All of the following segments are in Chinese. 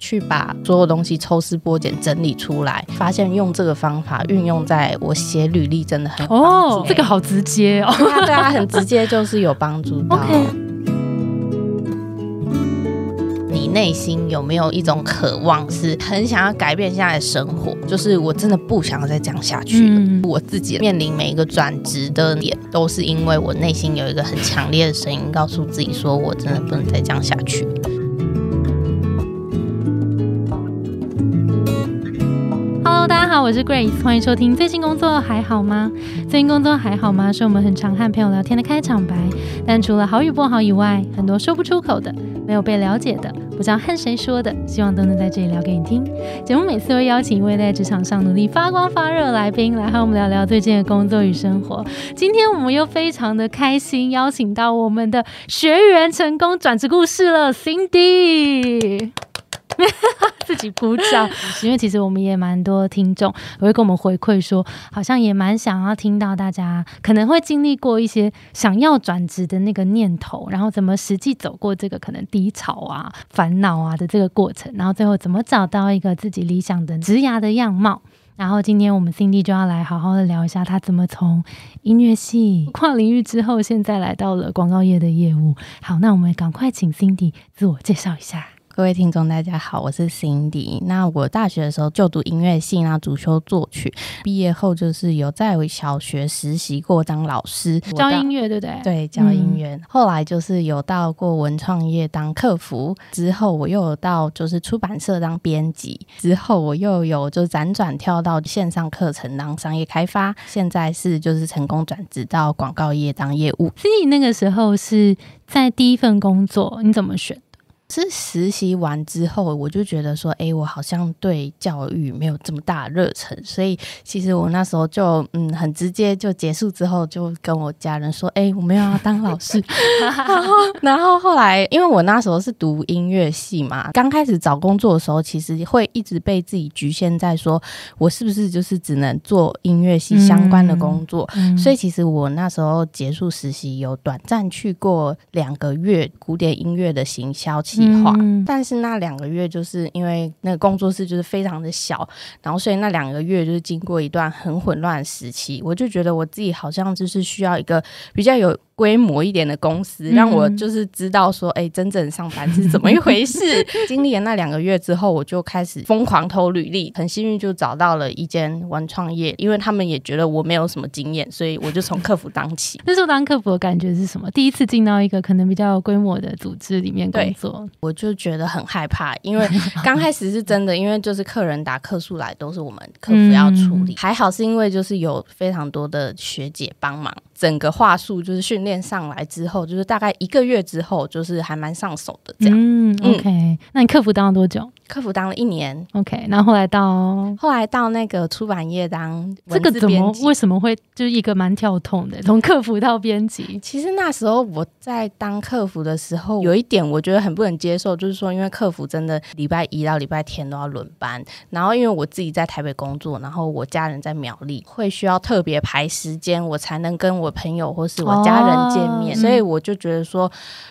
去把所有东西抽丝剥茧整理出来，发现用这个方法运用在我写履历真的很哦，这个好直接哦，对啊，对啊，很直接，就是有帮助到。你内心有没有一种渴望，是很想要改变现在的生活？就是我真的不想要再这样下去了。我自己面临每一个转职的点，都是因为我内心有一个很强烈的声音，告诉自己说我真的不能再这样下去。好，我是 Grace，欢迎收听最近工作还好吗？最近工作还好吗？是我们很常和朋友聊天的开场白。但除了好与不好以外，很多说不出口的。没有被了解的，不知道和谁说的，希望都能在这里聊给你听。节目每次会邀请一位在职场上努力发光发热的来宾，来和我们聊聊最近的工作与生活。今天我们又非常的开心，邀请到我们的学员成功转职故事了，Cindy。自己鼓掌，因为其实我们也蛮多听众会跟我们回馈说，好像也蛮想要听到大家可能会经历过一些想要转职的那个念头，然后怎么实际走过这个可能低潮啊、烦恼啊的这个过程，然后最后怎么找到一个自己理想的职涯的样貌。然后今天我们 Cindy 就要来好好的聊一下，他怎么从音乐系跨领域之后，现在来到了广告业的业务。好，那我们赶快请 Cindy 自我介绍一下。各位听众，大家好，我是 Cindy。那我大学的时候就读音乐系，然后主修作曲。毕业后就是有在小学实习过当老师，教音乐，对不对？对，教音乐。后来就是有到过文创业当客服，之后我又有到就是出版社当编辑，之后我又有就辗转跳到线上课程当商业开发，现在是就是成功转职到广告业当业务。Cindy 那个时候是在第一份工作，你怎么选？是实习完之后，我就觉得说，哎，我好像对教育没有这么大热忱，所以其实我那时候就嗯，很直接就结束之后，就跟我家人说，哎，我没有要当老师。然后，然后后来，因为我那时候是读音乐系嘛，刚开始找工作的时候，其实会一直被自己局限在说，我是不是就是只能做音乐系相关的工作？所以其实我那时候结束实习，有短暂去过两个月古典音乐的行销期。计划，但是那两个月就是因为那个工作室就是非常的小，然后所以那两个月就是经过一段很混乱的时期，我就觉得我自己好像就是需要一个比较有。规模一点的公司，让我就是知道说，哎，真正上班是怎么一回事。经历了那两个月之后，我就开始疯狂投履历，很幸运就找到了一间玩创业，因为他们也觉得我没有什么经验，所以我就从客服当起。那时候当客服的感觉是什么？第一次进到一个可能比较有规模的组织里面工作，我就觉得很害怕，因为刚开始是真的，因为就是客人打客诉来都是我们客服要处理，还好是因为就是有非常多的学姐帮忙。整个话术就是训练上来之后，就是大概一个月之后，就是还蛮上手的这样。嗯，OK，那你客服当了多久？客服当了一年，OK，那后后来到后来到那个出版业当这个怎么为什么会就是一个蛮跳痛的，从客服到编辑。其实那时候我在当客服的时候，有一点我觉得很不能接受，就是说因为客服真的礼拜一到礼拜天都要轮班，然后因为我自己在台北工作，然后我家人在苗栗，会需要特别排时间，我才能跟我朋友或是我家人见面，所以我就觉得说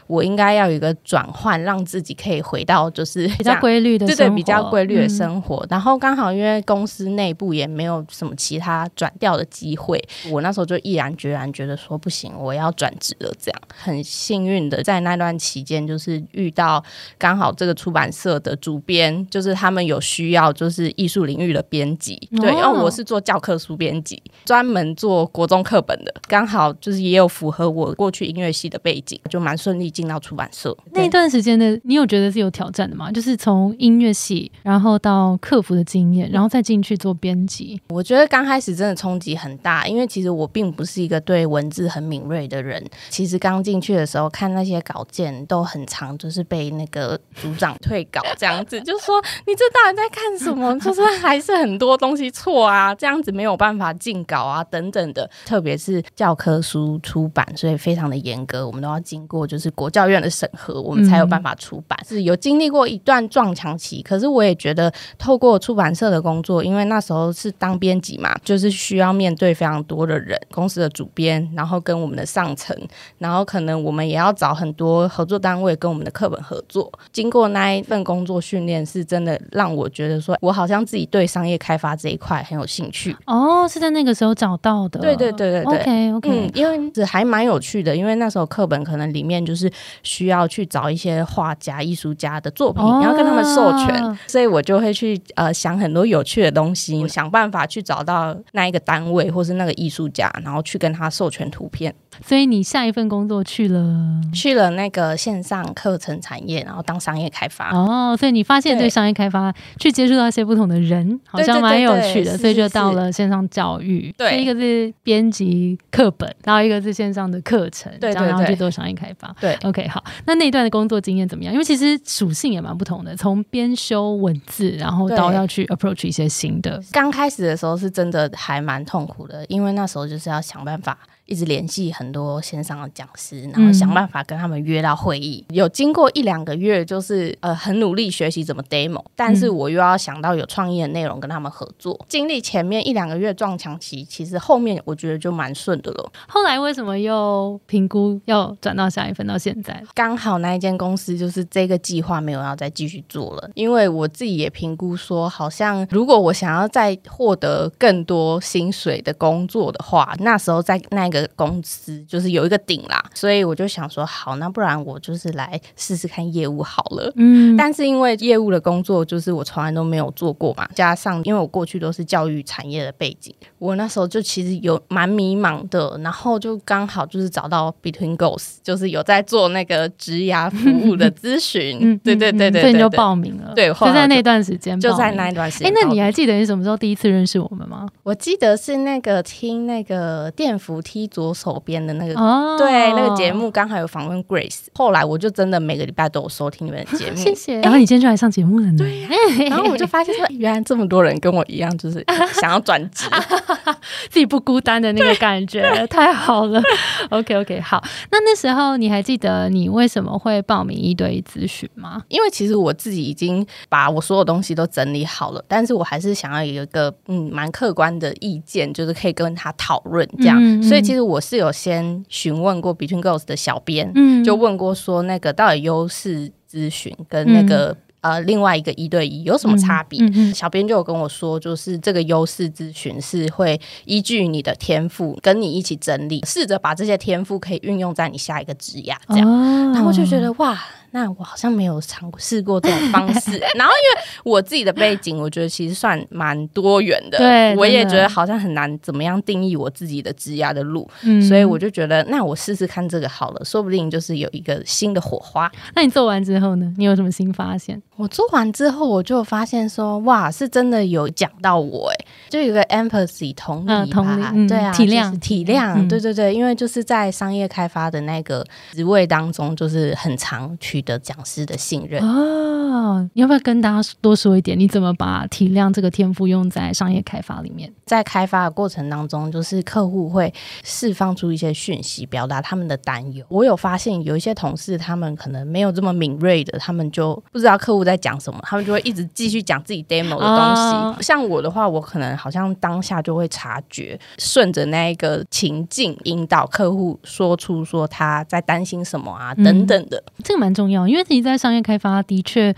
我应该要有一个转换，让自己可以回到就是比较规律的。对对，比较规律的生活，然后刚好因为公司内部也没有什么其他转调的机会，我那时候就毅然决然觉得说不行，我要转职了。这样很幸运的在那段期间，就是遇到刚好这个出版社的主编，就是他们有需要，就是艺术领域的编辑。对，因为我是做教科书编辑，专门做国中课本的，刚好就是也有符合我过去音乐系的背景，就蛮顺利进到出版社。那一段时间的，你有觉得是有挑战的吗？就是从音音乐系，然后到客服的经验，然后再进去做编辑。我觉得刚开始真的冲击很大，因为其实我并不是一个对文字很敏锐的人。其实刚进去的时候看那些稿件都很长，就是被那个组长退稿这样子，就说你这到底在看什么？就是还是很多东西错啊，这样子没有办法进稿啊等等的。特别是教科书出版，所以非常的严格，我们都要经过就是国教院的审核，我们才有办法出版。是有经历过一段撞墙期。期。可是我也觉得，透过出版社的工作，因为那时候是当编辑嘛，就是需要面对非常多的人，公司的主编，然后跟我们的上层，然后可能我们也要找很多合作单位跟我们的课本合作。经过那一份工作训练，是真的让我觉得说，我好像自己对商业开发这一块很有兴趣。哦，是在那个时候找到的。对对对对对。OK OK，嗯，因为这还蛮有趣的，因为那时候课本可能里面就是需要去找一些画家、艺术家的作品，你要跟他们授权，所以我就会去呃想很多有趣的东西，想办法去找到那一个单位或是那个艺术家，然后去跟他授权图片。所以你下一份工作去了，去了那个线上课程产业，然后当商业开发。哦，所以你发现对商业开发去接触到一些不同的人，好像蛮有趣的，所以就到了线上教育。对，一个是编辑课本，然后一个是线上的课程，对然后去做商业开发。对，OK，好，那那一段的工作经验怎么样？因为其实属性也蛮不同的，从编修文字，然后到要去 approach 一些新的。刚开始的时候是真的还蛮痛苦的，因为那时候就是要想办法。一直联系很多线上的讲师，然后想办法跟他们约到会议。有经过一两个月，就是呃很努力学习怎么 demo，但是我又要想到有创意的内容跟他们合作。经历前面一两个月撞墙期，其实后面我觉得就蛮顺的了。后来为什么又评估要转到下一份到现在？刚好那一间公司就是这个计划没有要再继续做了，因为我自己也评估说，好像如果我想要再获得更多薪水的工作的话，那时候在那个。公司就是有一个顶啦，所以我就想说，好，那不然我就是来试试看业务好了。嗯，但是因为业务的工作就是我从来都没有做过嘛，加上因为我过去都是教育产业的背景，我那时候就其实有蛮迷茫的。然后就刚好就是找到 Between Goals，就是有在做那个职涯服务的咨询。嗯，对对对对，所以你就报名了。对，就在那段时间，就在那一段时间。哎，那你还记得你什么时候第一次认识我们吗？我记得是那个听那个电扶梯。左手边的那个，对那个节目刚好有访问 Grace，后来我就真的每个礼拜都有收听你们的节目，谢谢。然后你今天就来上节目了呢，对。然后我就发现说，原来这么多人跟我一样，就是想要转职，自己不孤单的那个感觉，太好了。OK OK，好。那那时候你还记得你为什么会报名一对一咨询吗？因为其实我自己已经把我所有东西都整理好了，但是我还是想要有一个嗯蛮客观的意见，就是可以跟他讨论这样。所以其实。我是有先询问过 Between Girls 的小编，嗯，就问过说那个到底优势咨询跟那个呃另外一个一对一有什么差别？小编就有跟我说，就是这个优势咨询是会依据你的天赋跟你一起整理，试着把这些天赋可以运用在你下一个职涯这样。然后我就觉得哇。那我好像没有尝试过这种方式，然后因为我自己的背景，我觉得其实算蛮多元的，对，我也觉得好像很难怎么样定义我自己的职涯的路，嗯所以我就觉得那我试试看这个好了，说不定就是有一个新的火花。那你做完之后呢？你有什么新发现？我做完之后，我就发现说，哇，是真的有讲到我，哎，就有个 empathy 同理吧，对啊，体谅体谅，对对对，因为就是在商业开发的那个职位当中，就是很常去。的讲师的信任哦，你要不要跟大家多说一点？你怎么把体谅这个天赋用在商业开发里面？在开发的过程当中，就是客户会释放出一些讯息，表达他们的担忧。我有发现有一些同事，他们可能没有这么敏锐的，他们就不知道客户在讲什么，他们就会一直继续讲自己 demo 的东西。像我的话，我可能好像当下就会察觉，顺着那一个情境引导客户说出说他在担心什么啊等等的，这个蛮重。因为你在商业开发，的确，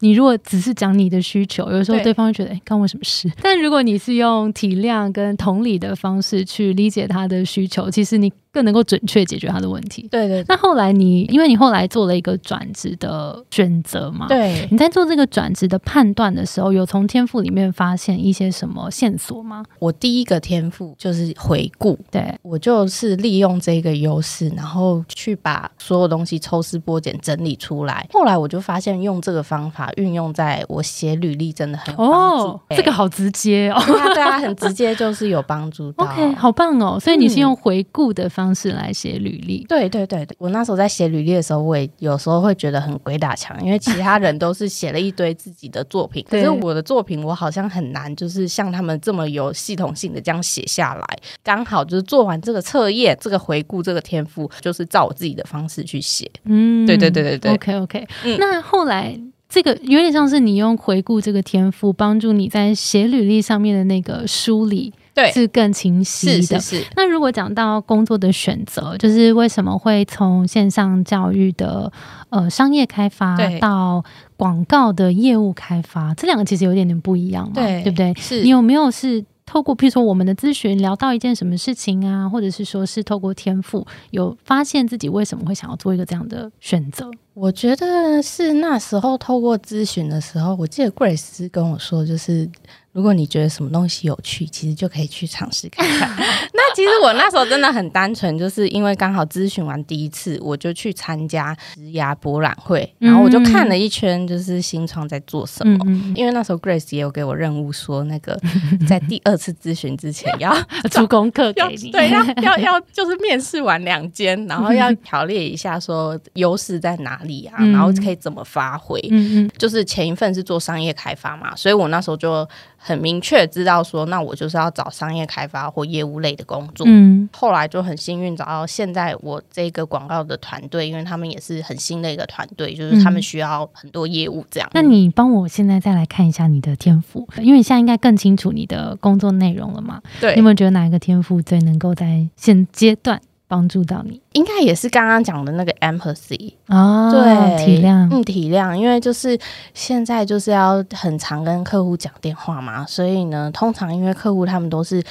你如果只是讲你的需求，有时候对方会觉得，哎，关我什么事？但如果你是用体谅跟同理的方式去理解他的需求，其实你。更能够准确解决他的问题。对对。那后来你，因为你后来做了一个转职的选择嘛？对。你在做这个转职的判断的时候，有从天赋里面发现一些什么线索吗？我第一个天赋就是回顾。对。我就是利用这个优势，然后去把所有东西抽丝剥茧整理出来。后来我就发现，用这个方法运用在我写履历真的很有帮助。这个好直接哦。对啊，很直接，就是有帮助。OK，好棒哦。所以你是用回顾的。方式来写履历，对对对对，我那时候在写履历的时候，我也有时候会觉得很鬼打墙，因为其他人都是写了一堆自己的作品，可是我的作品我好像很难，就是像他们这么有系统性的这样写下来。刚好就是做完这个测验，这个回顾，这个天赋，就是照我自己的方式去写。嗯，对对对对对。OK OK，那后来。这个有点像是你用回顾这个天赋，帮助你在写履历上面的那个梳理，对是更清晰的。是是是，那如果讲到工作的选择，就是为什么会从线上教育的呃商业开发到广告的业务开发，这两个其实有点点不一样嘛，对对不对？是你有没有是透过譬如说我们的咨询聊到一件什么事情啊，或者是说是透过天赋有发现自己为什么会想要做一个这样的选择？我觉得是那时候透过咨询的时候，我记得 Grace 跟我说，就是如果你觉得什么东西有趣，其实就可以去尝试看看。那其实我那时候真的很单纯，就是因为刚好咨询完第一次，我就去参加职涯博览会，然后我就看了一圈，就是新创在做什么。嗯因为那时候 Grace 也有给我任务说，那个在第二次咨询之前要嗯，出功课给要你，对要要要就是面试完两间，然后要条列一下说优势在哪里啊，嗯然后可以怎么发挥。嗯嗯就是前一份是做商业开发嘛，所以我那时候就很明确知道说，那我就是要找商业开发或业务类的工作。嗯后来就很幸运找到现在我这个广告的团队，因为他们也是很新的一个团队，就是他们需要很多业务这样。那你帮我现在再来看一下你的天赋，因为你现在应该更清楚你的工作内容了嘛？对你有没有觉得哪一个天赋最能够在现阶段帮助到你？应该也是刚刚讲的那个 empathy，哦，对，体谅，嗯，体谅，因为就是现在就是要很常跟客户讲电话嘛，所以呢，通常因为客户他们都是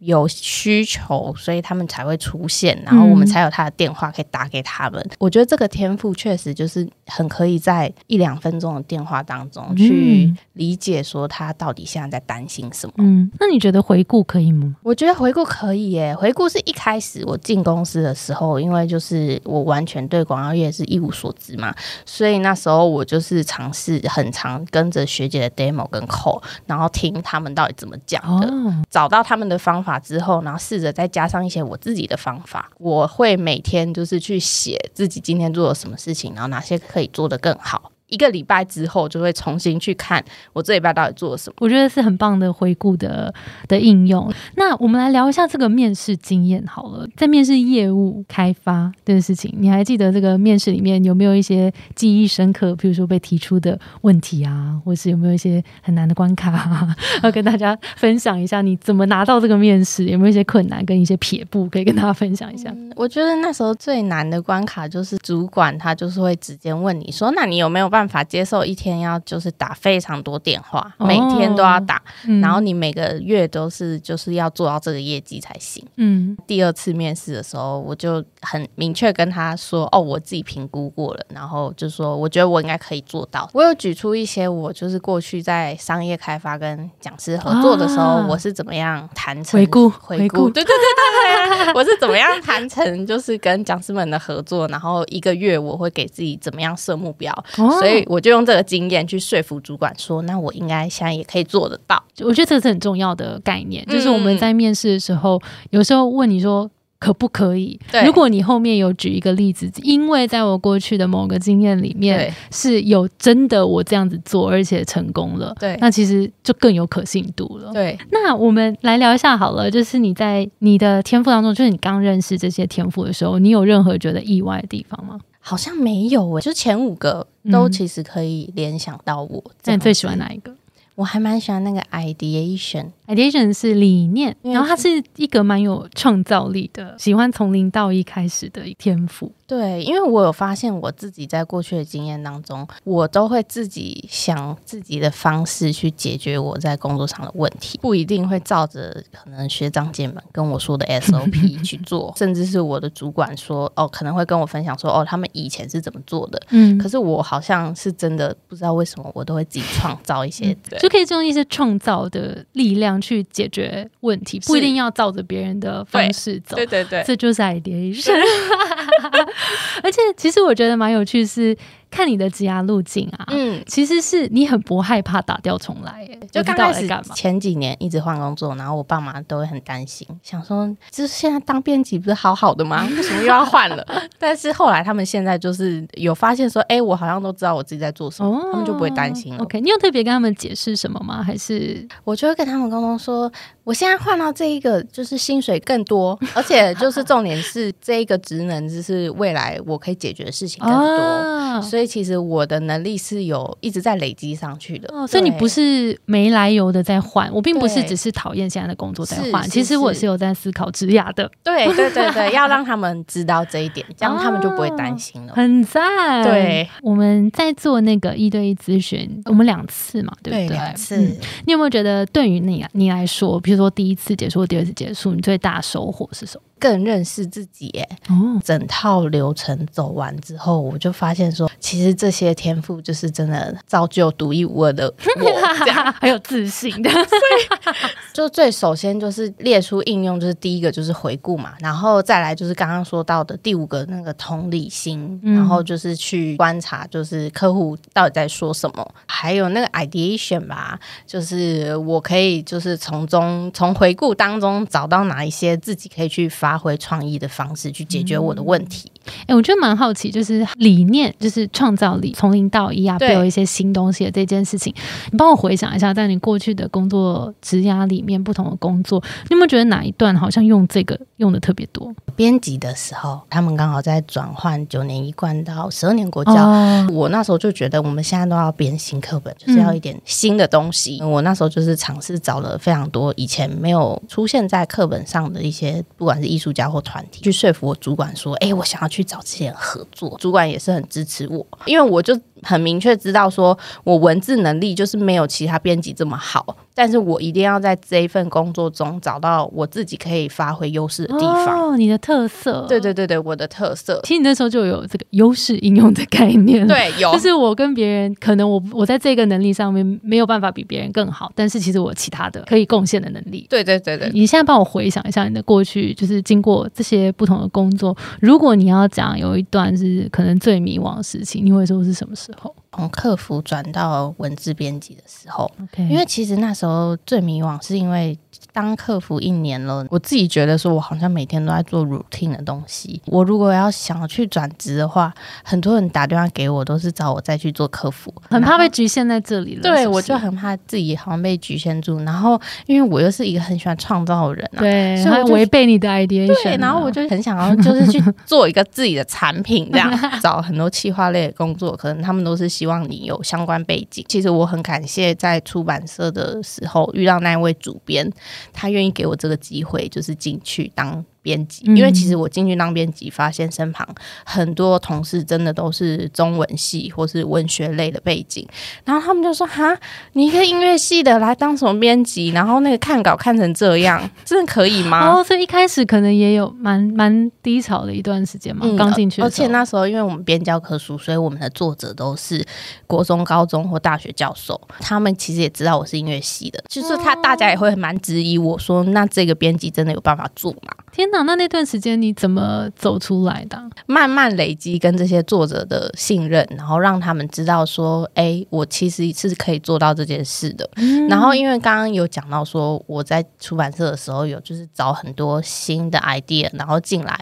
有需求，所以他们才会出现，然后我们才有他的电话可以打给他们。我觉得这个天赋确实就是很可以在一两分钟的电话当中去嗯理解说他到底现在在担心什么。嗯，那你觉得回顾可以吗？我觉得回顾可以耶，回顾是一开始我进公司的时候，因为就是我完全对广告业是一无所知嘛，所以那时候我就是尝试很常跟着学姐的 demo 跟 call，然后听他们到底怎么讲的，哦，找到他们的方法法之后，然后试着再加上一些我自己的方法。我会每天就是去写自己今天做了什么事情，然后哪些可以做得更好。一个礼拜之后，就会重新去看我这礼拜到底做了什么。我觉得是很棒的回顾的的应用。那我们来聊一下这个面试经验好了，在面试业务开发这件事情，你还记得这个面试里面有没有一些记忆深刻，比如说被提出的问题啊，或是有没有一些很难的关卡、啊，要跟大家分享一下你怎么拿到这个面试，有没有一些困难跟一些撇步可以跟大家分享一下？嗯我觉得那时候最难的关卡就是主管他就是会直接问你说，那你有没有办法接受一天要就是打非常多电话，哦。每天都要打，嗯。然后你每个月都是就是要做到这个业绩才行。嗯。第二次面试的时候，我就很明确跟他说：“哦，我自己评估过了，然后就说我觉得我应该可以做到。我有举出一些我就是过去在商业开发跟讲师合作的时候，啊。我是怎么样谈成回顾回回顾。顾，对对对对对，我是怎么样谈成就是跟讲师们的合作，然后一个月我会给自己怎么样设目标，哦。所以我就用这个经验去说服主管说，那我应该现在也可以做得到。我觉得这是很重要的概念，嗯就是我们在面试的时候，有时候问你说。可不可以？对如果你后面有举一个例子，因为在我过去的某个经验里面是有真的我这样子做，而且成功了，对那其实就更有可信度了。对，那我们来聊一下好了，就是你在你的天赋当中，就是你刚认识这些天赋的时候，你有任何觉得意外的地方吗？好像没有诶、就前五个都嗯其实可以联想到我。那你最喜欢哪？一个我还蛮喜欢那个 ideation，？Ideation 是理念，然后它是一个蛮有创造力的，喜欢从零到一开始的天赋。对，因为我有发现我自己在过去的经验当中，我都会自己想自己的方式去解决我在工作上的问题，不一定会照着可能学长姐们跟我说的 SOP 去做，甚至是我的主管说哦，可能会跟我分享说哦，他们以前是怎么做的。嗯可是我好像是真的不知道为什么，我都会自己创造一些，对就可以用一些创造的力量去解决问题，不一是定要照着别人的方式走。对对对，这就是 ideation。而且其实我觉得蛮有趣是看你的职涯路径啊，嗯，其实是你很不害怕打掉重来，哎，就刚开始干嘛。前几年一直换工作，然后我爸妈都会很担心，想说就是现在当编辑不是好好的吗？为什么又要换了？但是后来他们现在就是有发现说，哎、我好像都知道我自己在做什么，他们就不会担心了。哦 OK，你有特别跟他们解释什么吗？还是我就会跟他们沟通说，我现在换到这一个就是薪水更多，而且就是重点是这一个职能就是未来我可以解决的事情更多。啊哇，所以其实我的能力是有一直在累积上去的。哦，所以你不是没来由的在换，我并不是只是讨厌现在的工作在换，其实我是是有在思考职涯的，对对对对，要让他们知道这一点，这样他们就不会担心了。很赞。对，我们在做那个一对一咨询，我们两次嘛，对不对？两次、嗯你有没有觉得对于你你来说，比如说第一次结束、第二次结束，你最大收获是什么？更认识自己耶。哦，整套流程走完之后，我就发现说，其实这些天赋就是真的造就独一无二的我。这样，很有自信的。所以就最首先就是列出应用，就是第一个就是回顾嘛，然后再来就是刚刚说到的第五个那个同理心，嗯然后就是去观察，就是客户到底在说什么，还有那个 ideation 吧，就是我可以就是从中从回顾当中找到哪一些自己可以去发挥创意的方式去解决我的问题。哎、我觉得蛮好奇，就是理念，就是创造力，从零到一啊，对有一些新东西的这件事情，你帮我回想一下，在你过去的工作职涯里面，不同的工作，你有没有觉得哪一段好像用这个用的特别多？编辑的时候，他们刚好在转换九年一贯到十二年国教。哦，我那时候就觉得，我们现在都要编新课本，就是要一点新的东西。我那时候就是尝试找了非常多以前没有出现在课本上的一些，不管是艺艺术家或团体，去说服我主管说：“哎、我想要去找这些人合作。”主管也是很支持我，因为我就很明确知道说，我文字能力就是没有其他编辑这么好，但是我一定要在这一份工作中找到我自己可以发挥优势的地方。哦，你的特色，对对对对，我的特色。其实你那时候就有这个优势应用的概念，，对，有就是我跟别人可能我我在这个能力上面没有办法比别人更好，但是其实我有其他的可以贡献的能力。对对对对，你现在帮我回想一下你的过去，就是经过这些不同的工作，如果你要讲有一段是可能最迷惘的事情，你会说是什么时候从客服转到文字编辑的时候因为其实那时候最迷惘，是因为当客服一年了，我自己觉得说我好像每天都在做 routine 的东西。我如果要想去转职的话，很多人打电话给我都是找我再去做客服，很怕被局限在这里了。对，我就很怕自己好像被局限住。然后，因为我又是一个很喜欢创造的人啊，对，所以违背你的啊。对，然后我就很想要就是去做一个自己的产品，这样 找很多企划类的工作，可能他们都是希望希望你有相关背景。其实我很感谢在出版社的时候遇到那位主编，他愿意给我这个机会，就是进去当。编辑，嗯因为其实我进去当编辑，发现身旁很多同事真的都是中文系或是文学类的背景，然后他们就说：“哈，你一个音乐系的来当什么编辑？然后那个看稿看成这样，真的可以吗？”哦，所以一开始可能也有蛮蛮低潮的一段时间嘛，刚进去而且那时候因为我们编教科书，所以我们的作者都是国中、高中或大学教授，他们其实也知道我是音乐系的，就是他大家也会蛮质疑我说，那这个编辑真的有办法做吗？天哪，那那段时间你怎么走出来的啊？慢慢累积跟这些作者的信任，然后让他们知道说，哎，我其实是可以做到这件事的。然后因为刚刚有讲到说，我在出版社的时候有就是找很多新的 idea，然后进来，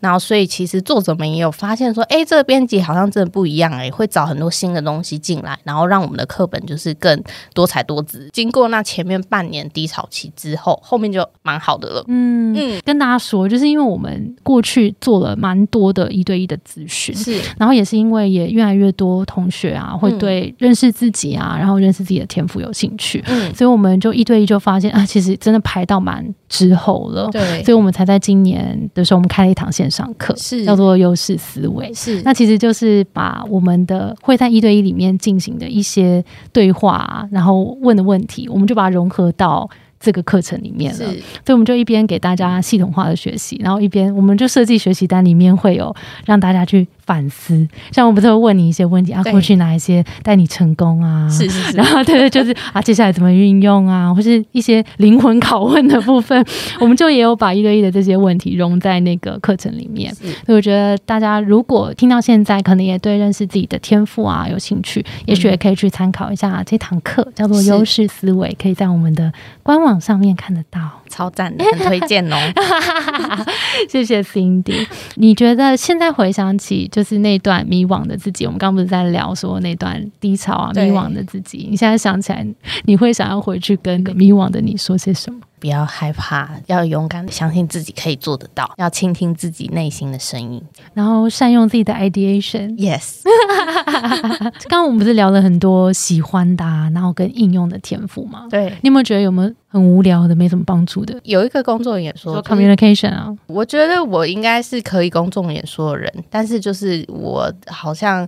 然后所以其实作者们也有发现说，哎，这个编辑好像真的不一样哎，会找很多新的东西进来，然后让我们的课本就是更多彩多姿。经过那前面半年低潮期之后，后面就蛮好的了。嗯，嗯，跟大家说，就是因为我们过去做了蛮多的一对一的咨询，是。然后也是因为也越来越多同学啊，会对认识自己啊，然后认识自己的天赋有兴趣，嗯，所以我们就一对一就发现啊，其实真的排到蛮之后了。对，所以我们才在今年的时候，我们开了一堂线上课，是。叫做优势思维。是。那其实就是把我们的会在一对一里面进行的一些对话啊、然后问的问题，我们就把它融合到这个课程里面了。所以我们就一边给大家系统化的学习，然后一边我们就设计学习单，里面会有让大家去反思。像我不是会问你一些问题啊，过去哪一些带你成功啊？是是是然后对对，就是啊，接下来怎么运用啊，或是一些灵魂拷问的部分，我们就也有把一对一的这些问题融在那个课程里面。所以我觉得大家如果听到现在，可能也对认识自己的天赋啊有兴趣，也许也可以去参考一下这堂课，叫做优势思维，可以在我们的官网上面看得到。超赞的，很推荐哦。谢谢 Cindy。你觉得现在回想起就是那段迷惘的自己，我们刚刚不是在聊说那段低潮啊、迷惘的自己，你现在想起来，你会想要回去跟迷惘的你说些什么？不要害怕，要勇敢的相信自己可以做得到，要倾听自己内心的声音。然后善用自己的 ideation。Yes，刚刚我们不是聊了很多喜欢的、啊，然后跟应用的天赋吗？对，你有没有觉得有没有很无聊的、没什么帮助的？有一个工作演说说就是 communication 啊，我觉得我应该是可以公众演说的人，但是就是我好像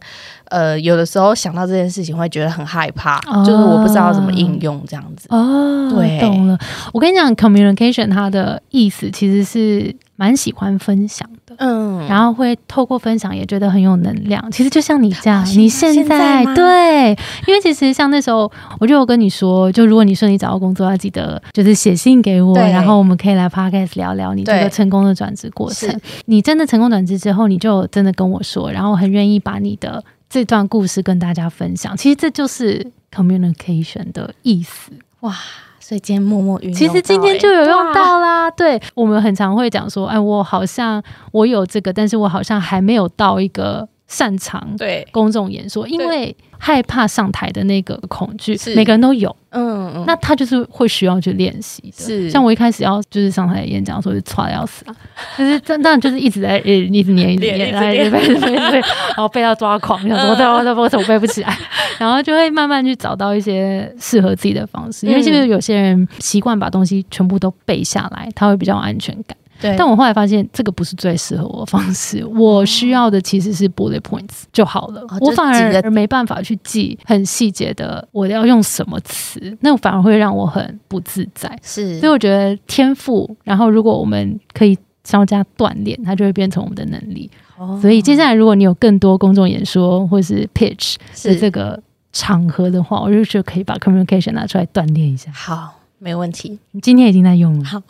呃有的时候想到这件事情会觉得很害怕，哦就是我不知道怎么应用这样子。哦，对懂了。我跟你讲，communication 它的意思其实是蛮喜欢分享的。嗯，然后会透过分享也觉得很有能量。其实就像你这样，哦你现现在在现在对，因为其实像那时候，我就有跟你说，就如果你顺利找到工作，要记得就是写信给我，然后我们可以来 podcast 聊聊你这个成功的转职过程。你真的成功转职之后，你就真的跟我说，然后很愿意把你的这段故事跟大家分享。其实这就是 communication 的意思。哇，所以今天默默运用到、其实今天就有用到啦。对我们很常会讲说，哎，我好像我有这个，但是我好像还没有到一个擅长对，公众演说，因为害怕上台的那个恐惧是，每个人都有。嗯嗯，那他就是会需要去练习的。是像我一开始要就是上台演讲的时候，就差的要死啊，就是真当然就是一直在呃一直念一直念，练一直背背背，然后背到抓狂，想说我在我在我怎么背不起来，然后就会慢慢去找到一些适合自己的方式，因为就是有些人习惯把东西全部都背下来，他会比较有安全感。对，但我后来发现，这个不是最适合我的方式。我需要的其实是 bullet points 就好了。哦我反而没办法去记很细节的我要用什么词，那反而会让我很不自在。是所以我觉得天赋，然后如果我们可以稍加锻炼，它就会变成我们的能力。哦所以接下来，如果你有更多公众演说或是 pitch 的是这个场合的话，我就觉得可以把 communication 拿出来锻炼一下。好，没问题。你今天已经在用了。好，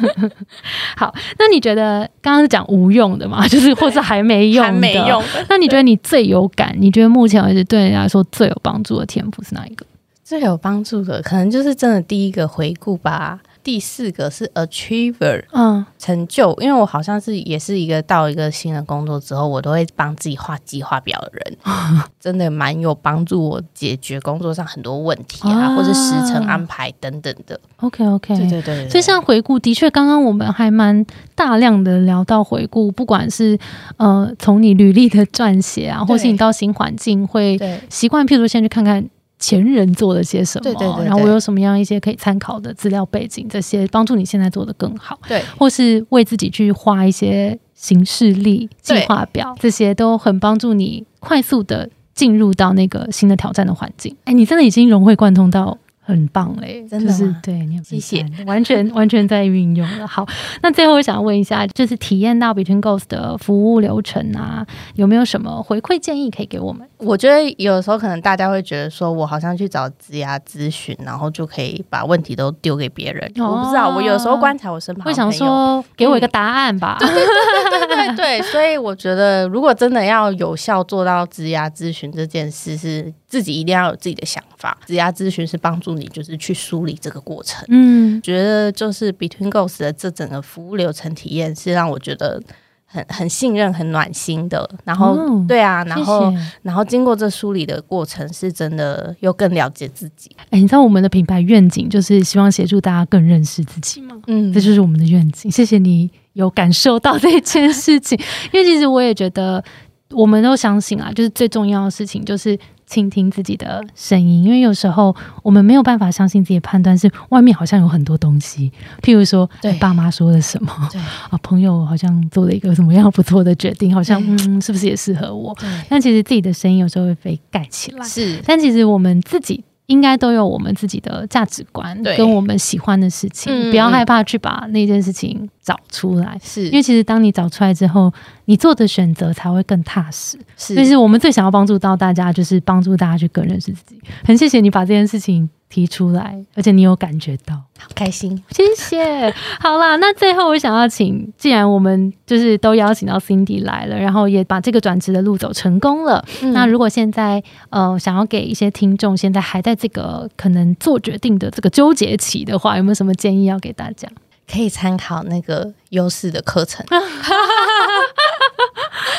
好，那你觉得刚刚是讲无用的嘛？就是或是还没用的？还没用。的，那你觉得你最有感？你觉得目前为止对你来说最有帮助的天赋是哪一个？最有帮助的，可能就是真的第一个回顾吧。第四个是 achiever 嗯，成就，因为我好像是也是一个到一个新的工作之后，我都会帮自己画计划表的人，真的蛮有帮助我解决工作上很多问题啊，啊。或者时程安排等等的。OK OK，对对对对。所以像回顾，的确，刚刚我们还蛮大量的聊到回顾，不管是呃从你履历的撰写啊，或是你到新环境会习惯，譬如说先去看看前人做了些什么，对对对对然后我有什么样一些可以参考的资料背景，这些帮助你现在做的更好，对或是为自己去画一些行事历、计划表，这些都很帮助你快速的进入到那个新的挑战的环境。哎，你真的已经融会贯通到。很棒嘞，就是真的是对你很谢谢，完全 完全在运用了。好，那最后我想问一下，就是体验到 Between Goals 的服务流程啊，有没有什么回馈建议可以给我们？我觉得有时候可能大家会觉得说，我好像去找职涯咨询，然后就可以把问题都丢给别人。哦我不知道，我有时候观察我身旁会想说，给我一个答案吧。对 对，所以我觉得，如果真的要有效做到职涯咨询这件事，是自己一定要有自己的想法。职涯咨询是帮助你，就是去梳理这个过程。嗯，觉得就是 Between Goals 的这整个服务流程体验，是让我觉得很很信任、很暖心的。然后，哦对啊，然后然后经过这梳理的过程，是真的又更了解自己。哎、你知道我们的品牌愿景就是希望协助大家更认识自己吗？嗯这就是我们的愿景。谢谢你有感受到这件事情，因为其实我也觉得，我们都相信啊，就是最重要的事情就是倾听自己的声音，因为有时候我们没有办法相信自己的判断，是外面好像有很多东西，譬如说对。哎爸妈说了什么对。啊，朋友好像做了一个什么样不错的决定，好像嗯，是不是也适合我？对，但其实自己的声音有时候会被盖起来。是。但其实我们自己应该都有我们自己的价值观，对跟我们喜欢的事情，嗯不要害怕去把那件事情找出来。是，因为其实当你找出来之后，你做的选择才会更踏实。是所以是我们最想要帮助到大家，就是帮助大家去更认识自己。很谢谢你把这件事情提出来，而且你有感觉到。好开心。谢谢。好啦，那最后我想要请，既然我们就是都邀请到 Cindy 来了，然后也把这个转职的路走成功了，嗯那如果现在呃想要给一些听众，现在还在这个可能做决定的这个纠结期的话，有没有什么建议要给大家？可以参考那个优势的课程，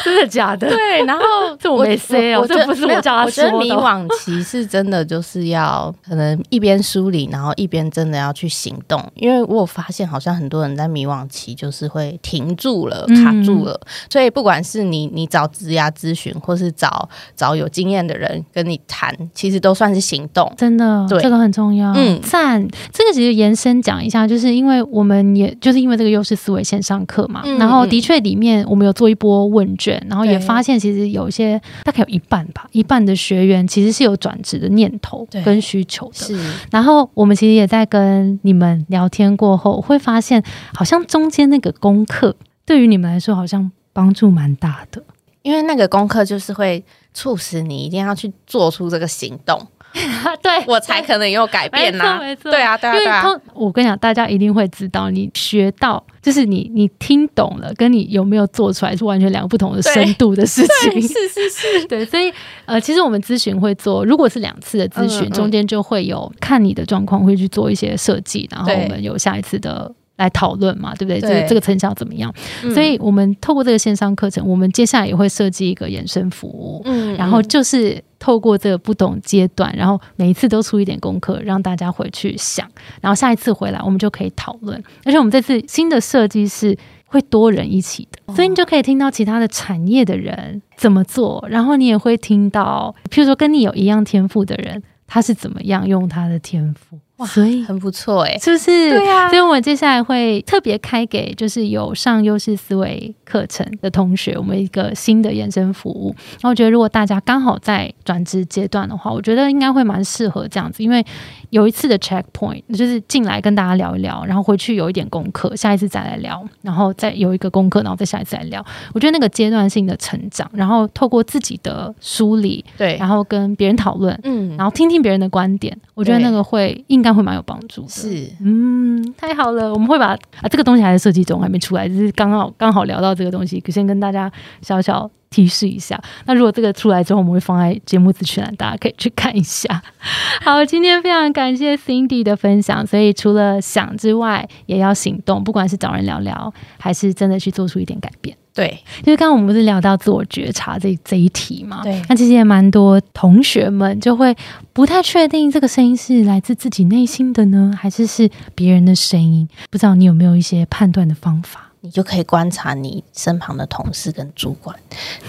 真的假的？对，然后 这我没 say 哦，这不是我叫他说的。我觉得迷惘期是真的，就是要可能一边梳理，然后一边真的要去行动。因为我有发现，好像很多人在迷惘期就是会停住了、卡住了。所以不管是你你找职涯咨询，或是找找有经验的人跟你谈，其实都算是行动。真的，对这个很重要。嗯赞。这个其实延伸讲一下，就是因为我们也就是因为这个优势思维线上课嘛，嗯然后的确里面我们有做一波问卷，然后也发现其实有一些大概有一半吧，一半的学员其实是有转职的念头跟需求的。是然后我们其实也在跟你们聊天过后，会发现好像中间那个功课对于你们来说好像帮助蛮大的。因为那个功课就是会促使你一定要去做出这个行动，对我才可能有改变呐、没错没错对啊，对啊，对啊。我跟你讲，大家一定会知道，你学到就是你你听懂了，跟你有没有做出来是完全两个不同的深度的事情。是是是，对，所以呃，其实我们咨询会做，如果是两次的咨询，嗯嗯中间就会有看你的状况，会去做一些设计，然后我们有下一次的。来讨论嘛，对不对？这这个成效怎么样？嗯所以我们透过这个线上课程，我们接下来也会设计一个衍生服务，嗯然后就是透过这个不同阶段，然后每一次都出一点功课，让大家回去想，然后下一次回来我们就可以讨论。而且我们这次新的设计是会多人一起的，所以你就可以听到其他的产业的人怎么做，然后你也会听到，譬如说跟你有一样天赋的人，他是怎么样用他的天赋。哇所以很不错哎、是不是？对啊所以我们接下来会特别开给就是有上优势思维课程的同学，我们一个新的延伸服务。然后我觉得如果大家刚好在转职阶段的话，我觉得应该会蛮适合这样子，因为有一次的 checkpoint 就是进来跟大家聊一聊，然后回去有一点功课，下一次再来聊，然后再有一个功课，然后再下一次来聊。我觉得那个阶段性的成长，然后透过自己的梳理，对，然后跟别人讨论，嗯，然后听听别人的观点，我觉得那个会应该会蛮有帮助的。是嗯，太好了，我们会把啊这个东西还在设计中，还没出来，只是刚好刚好聊到这个东西，可先跟大家小小提示一下。那如果这个出来之后，我们会放在节目资讯栏，大家可以去看一下。好，今天非常感谢 Cindy 的分享，所以除了想之外，也要行动，不管是找人聊聊，还是真的去做出一点改变。对，因为刚刚我们不是聊到自我觉察这这一题嘛？对那其实也蛮多同学们就会不太确定这个声音是来自自己内心的呢，还是是别人的声音？不知道你有没有一些判断的方法？你就可以观察你身旁的同事跟主管，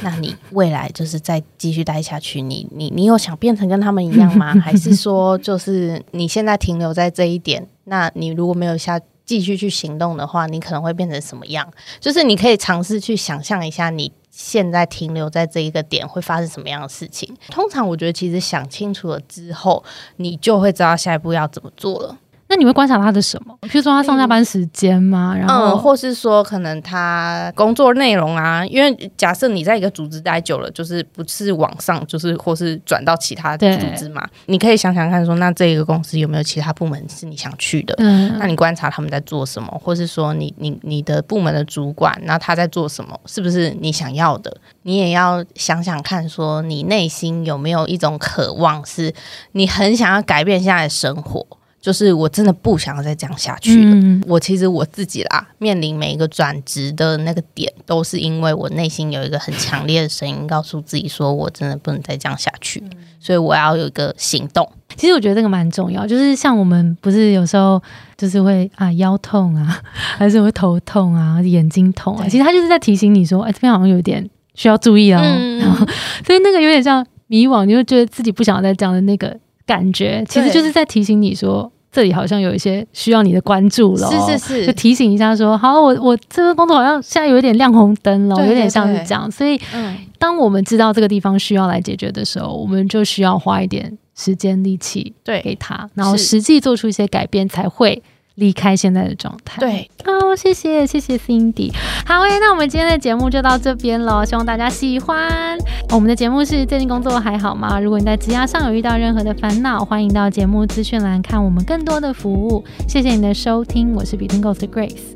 那你未来就是再继续待下去，你你你有想变成跟他们一样吗？还是说就是你现在停留在这一点？那你如果没有下继续去行动的话，你可能会变成什么样？就是你可以尝试去想象一下你。现在停留在这一个点会发生什么样的事情？通常我觉得，其实想清楚了之后，你就会知道下一步要怎么做了。那你会观察他的什么？譬如说他上下班时间吗？然后、嗯，或是说可能他工作内容啊，因为假设你在一个组织待久了，就是不是往上，就是或是转到其他组织嘛，你可以想想看说那这个公司有没有其他部门是你想去的？嗯那你观察他们在做什么，或是说你你你的部门的主管，那他在做什么，是不是你想要的？你也要想想看，说你内心有没有一种渴望，是你很想要改变现在的生活，就是我真的不想要再这样下去了。嗯我其实我自己啦，面临每一个转职的那个点，都是因为我内心有一个很强烈的声音，告诉自己说我真的不能再这样下去，所以我要有一个行动。其实我觉得这个蛮重要，就是像我们不是有时候就是会啊腰痛啊，还是会头痛啊，眼睛痛啊，其实他就是在提醒你说，哎，这边好像有点需要注意哦。嗯然后，所以那个有点像迷惘，你就觉得自己不想要再这样的那个感觉，其实就是在提醒你说，这里好像有一些需要你的关注了。是是是就是提醒一下说，好，我我这份工作好像现在有一点亮红灯了，有点像是这样。所以，嗯，当我们知道这个地方需要来解决的时候，我们就需要花一点时间力气对给对他，然后是实际做出一些改变，才会离开现在的状态。，对，哦，谢谢谢谢 Cindy。好诶，那我们今天的节目就到这边了，希望大家喜欢。我们的节目是最近工作还好吗？如果你在职涯上有遇到任何的烦恼，欢迎到节目资讯栏看我们更多的服务。谢谢你的收听，我是 Between Ghost 的 Grace。